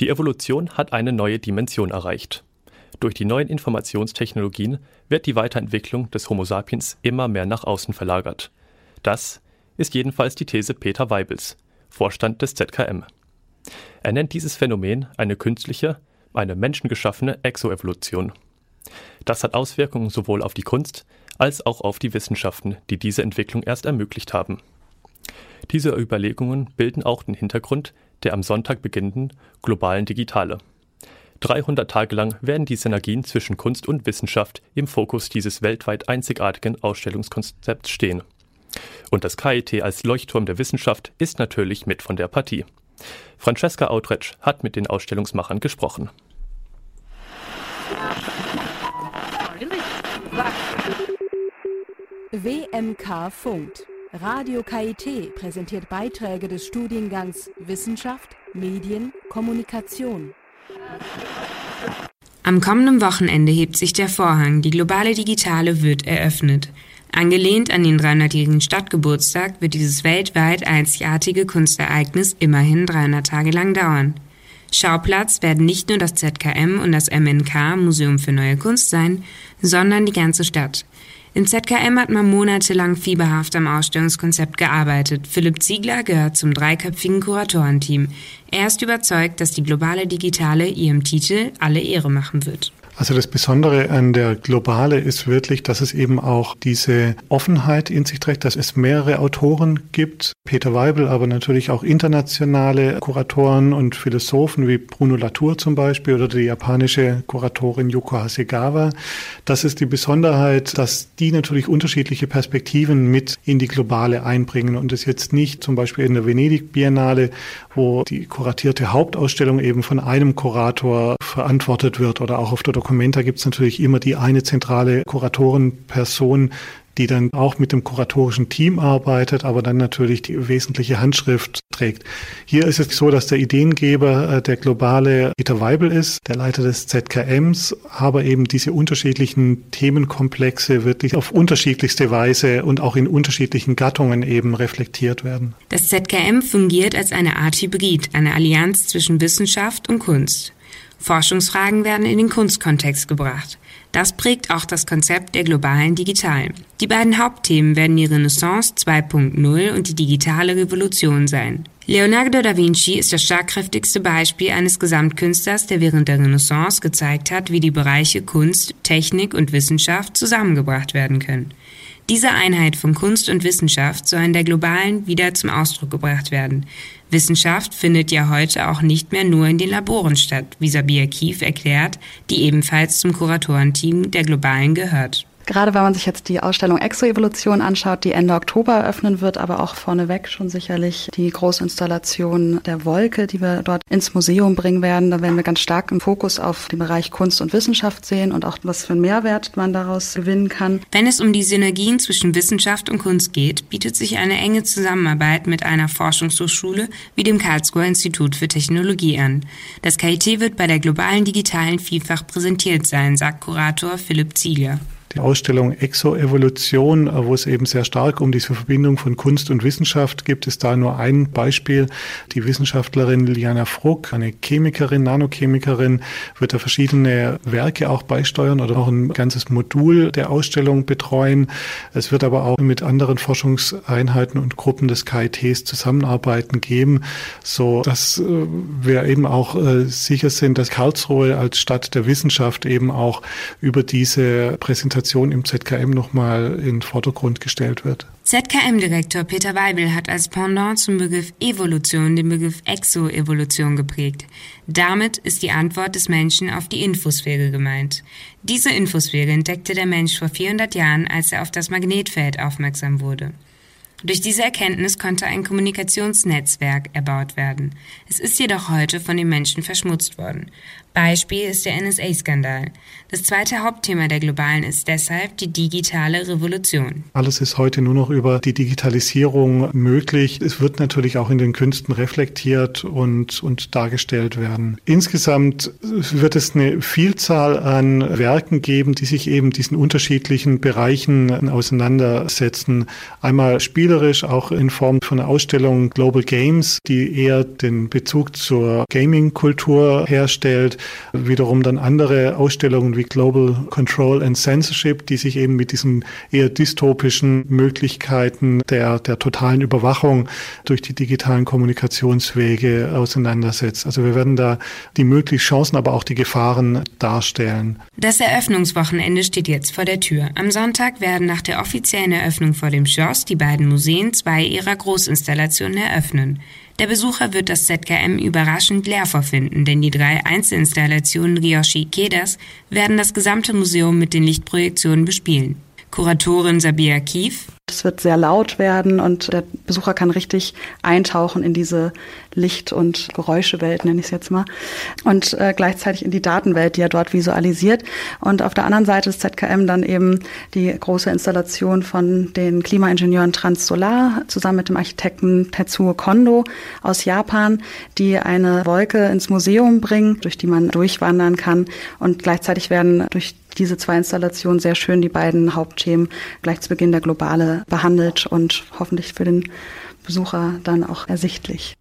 Die Evolution hat eine neue Dimension erreicht. Durch die neuen Informationstechnologien wird die Weiterentwicklung des Homo sapiens immer mehr nach außen verlagert. Das ist jedenfalls die These Peter Weibels, Vorstand des ZKM. Er nennt dieses Phänomen eine künstliche, eine menschengeschaffene Exoevolution. Das hat Auswirkungen sowohl auf die Kunst als auch auf die Wissenschaften, die diese Entwicklung erst ermöglicht haben. Diese Überlegungen bilden auch den Hintergrund der am Sonntag beginnenden globalen Digitale. 300 Tage lang werden die Synergien zwischen Kunst und Wissenschaft im Fokus dieses weltweit einzigartigen Ausstellungskonzepts stehen. Und das KIT als Leuchtturm der Wissenschaft ist natürlich mit von der Partie. Francesca Outretsch hat mit den Ausstellungsmachern gesprochen. WMK funkt. Radio KIT präsentiert Beiträge des Studiengangs Wissenschaft, Medien, Kommunikation. Am kommenden Wochenende hebt sich der Vorhang. Die globale Digitale wird eröffnet. Angelehnt an den 300-jährigen Stadtgeburtstag wird dieses weltweit einzigartige Kunstereignis immerhin 300 Tage lang dauern. Schauplatz werden nicht nur das ZKM und das MNK Museum für Neue Kunst sein, sondern die ganze Stadt. Im ZKM hat man monatelang fieberhaft am Ausstellungskonzept gearbeitet. Philipp Ziegler gehört zum dreiköpfigen Kuratorenteam. Er ist überzeugt, dass die globale Digitale ihrem Titel alle Ehre machen wird. Also das Besondere an der Globale ist wirklich, dass es eben auch diese Offenheit in sich trägt, dass es mehrere Autoren gibt. Peter Weibel, aber natürlich auch internationale Kuratoren und Philosophen wie Bruno Latour zum Beispiel oder die japanische Kuratorin Yoko Hasegawa. Das ist die Besonderheit, dass die natürlich unterschiedliche Perspektiven mit in die Globale einbringen und es jetzt nicht zum Beispiel in der Venedig Biennale, wo die kuratierte Hauptausstellung eben von einem Kurator verantwortet wird oder auch auf der Documenta gibt es natürlich immer die eine zentrale Kuratorenperson, die dann auch mit dem kuratorischen Team arbeitet, aber dann natürlich die wesentliche Handschrift trägt. Hier ist es so, dass der Ideengeber äh, der globale Peter Weibel ist, der Leiter des ZKMs, aber eben diese unterschiedlichen Themenkomplexe wirklich auf unterschiedlichste Weise und auch in unterschiedlichen Gattungen eben reflektiert werden. Das ZKM fungiert als eine Art Hybrid, eine Allianz zwischen Wissenschaft und Kunst. Forschungsfragen werden in den Kunstkontext gebracht. Das prägt auch das Konzept der globalen Digitalen. Die beiden Hauptthemen werden die Renaissance 2.0 und die digitale Revolution sein. Leonardo da Vinci ist das schlagkräftigste Beispiel eines Gesamtkünstlers, der während der Renaissance gezeigt hat, wie die Bereiche Kunst, Technik und Wissenschaft zusammengebracht werden können. Diese Einheit von Kunst und Wissenschaft soll in der globalen wieder zum Ausdruck gebracht werden. Wissenschaft findet ja heute auch nicht mehr nur in den Laboren statt, wie Sabia Kief erklärt, die ebenfalls zum Kuratorenteam der Globalen gehört. Gerade wenn man sich jetzt die Ausstellung Exoevolution anschaut, die Ende Oktober eröffnen wird, aber auch vorneweg schon sicherlich die Großinstallation der Wolke, die wir dort ins Museum bringen werden. Da werden wir ganz stark im Fokus auf den Bereich Kunst und Wissenschaft sehen und auch was für einen Mehrwert man daraus gewinnen kann. Wenn es um die Synergien zwischen Wissenschaft und Kunst geht, bietet sich eine enge Zusammenarbeit mit einer Forschungshochschule wie dem Karlsruher Institut für Technologie an. Das KIT wird bei der globalen digitalen Vielfach präsentiert sein, sagt Kurator Philipp Ziegler die Ausstellung Exoevolution, äh, wo es eben sehr stark um diese Verbindung von Kunst und Wissenschaft gibt, ist da nur ein Beispiel. Die Wissenschaftlerin Liana Fruck, eine Chemikerin, Nanochemikerin, wird da verschiedene Werke auch beisteuern oder auch ein ganzes Modul der Ausstellung betreuen. Es wird aber auch mit anderen Forschungseinheiten und Gruppen des KITs zusammenarbeiten geben, so dass äh, wir eben auch äh, sicher sind, dass Karlsruhe als Stadt der Wissenschaft eben auch über diese Präsentation Kommunikation im ZKM nochmal in den Vordergrund gestellt wird. ZKM-Direktor Peter Weibel hat als Pendant zum Begriff Evolution den Begriff Exoevolution geprägt. Damit ist die Antwort des Menschen auf die Infosphäre gemeint. Diese Infosphäre entdeckte der Mensch vor 400 Jahren, als er auf das Magnetfeld aufmerksam wurde. Durch diese Erkenntnis konnte ein Kommunikationsnetzwerk erbaut werden. Es ist jedoch heute von den Menschen verschmutzt worden. Beispiel ist der NSA-Skandal. Das zweite Hauptthema der Globalen ist deshalb die digitale Revolution. Alles ist heute nur noch über die Digitalisierung möglich. Es wird natürlich auch in den Künsten reflektiert und, und dargestellt werden. Insgesamt wird es eine Vielzahl an Werken geben, die sich eben diesen unterschiedlichen Bereichen auseinandersetzen. Einmal Spiele spielerisch, auch in Form von einer Ausstellung Global Games, die eher den Bezug zur Gaming-Kultur herstellt. Wiederum dann andere Ausstellungen wie Global Control and Censorship, die sich eben mit diesen eher dystopischen Möglichkeiten der, der totalen Überwachung durch die digitalen Kommunikationswege auseinandersetzt. Also wir werden da die möglichen Chancen, aber auch die Gefahren darstellen. Das Eröffnungswochenende steht jetzt vor der Tür. Am Sonntag werden nach der offiziellen Eröffnung vor dem Schloss die beiden Museen zwei ihrer Großinstallationen eröffnen. Der Besucher wird das ZKM überraschend leer vorfinden, denn die drei Einzelinstallationen Ryoshi Ikedas werden das gesamte Museum mit den Lichtprojektionen bespielen. Kuratorin Sabia Kief. Es wird sehr laut werden und der Besucher kann richtig eintauchen in diese Licht- und Geräuschewelt, nenne ich es jetzt mal, und äh, gleichzeitig in die Datenwelt, die er dort visualisiert. Und auf der anderen Seite des ZKM dann eben die große Installation von den Klimaingenieuren Transsolar zusammen mit dem Architekten Tetsuo Kondo aus Japan, die eine Wolke ins Museum bringen, durch die man durchwandern kann. Und gleichzeitig werden durch diese zwei Installationen sehr schön die beiden Hauptthemen gleich zu Beginn der Globale behandelt und hoffentlich für den Besucher dann auch ersichtlich.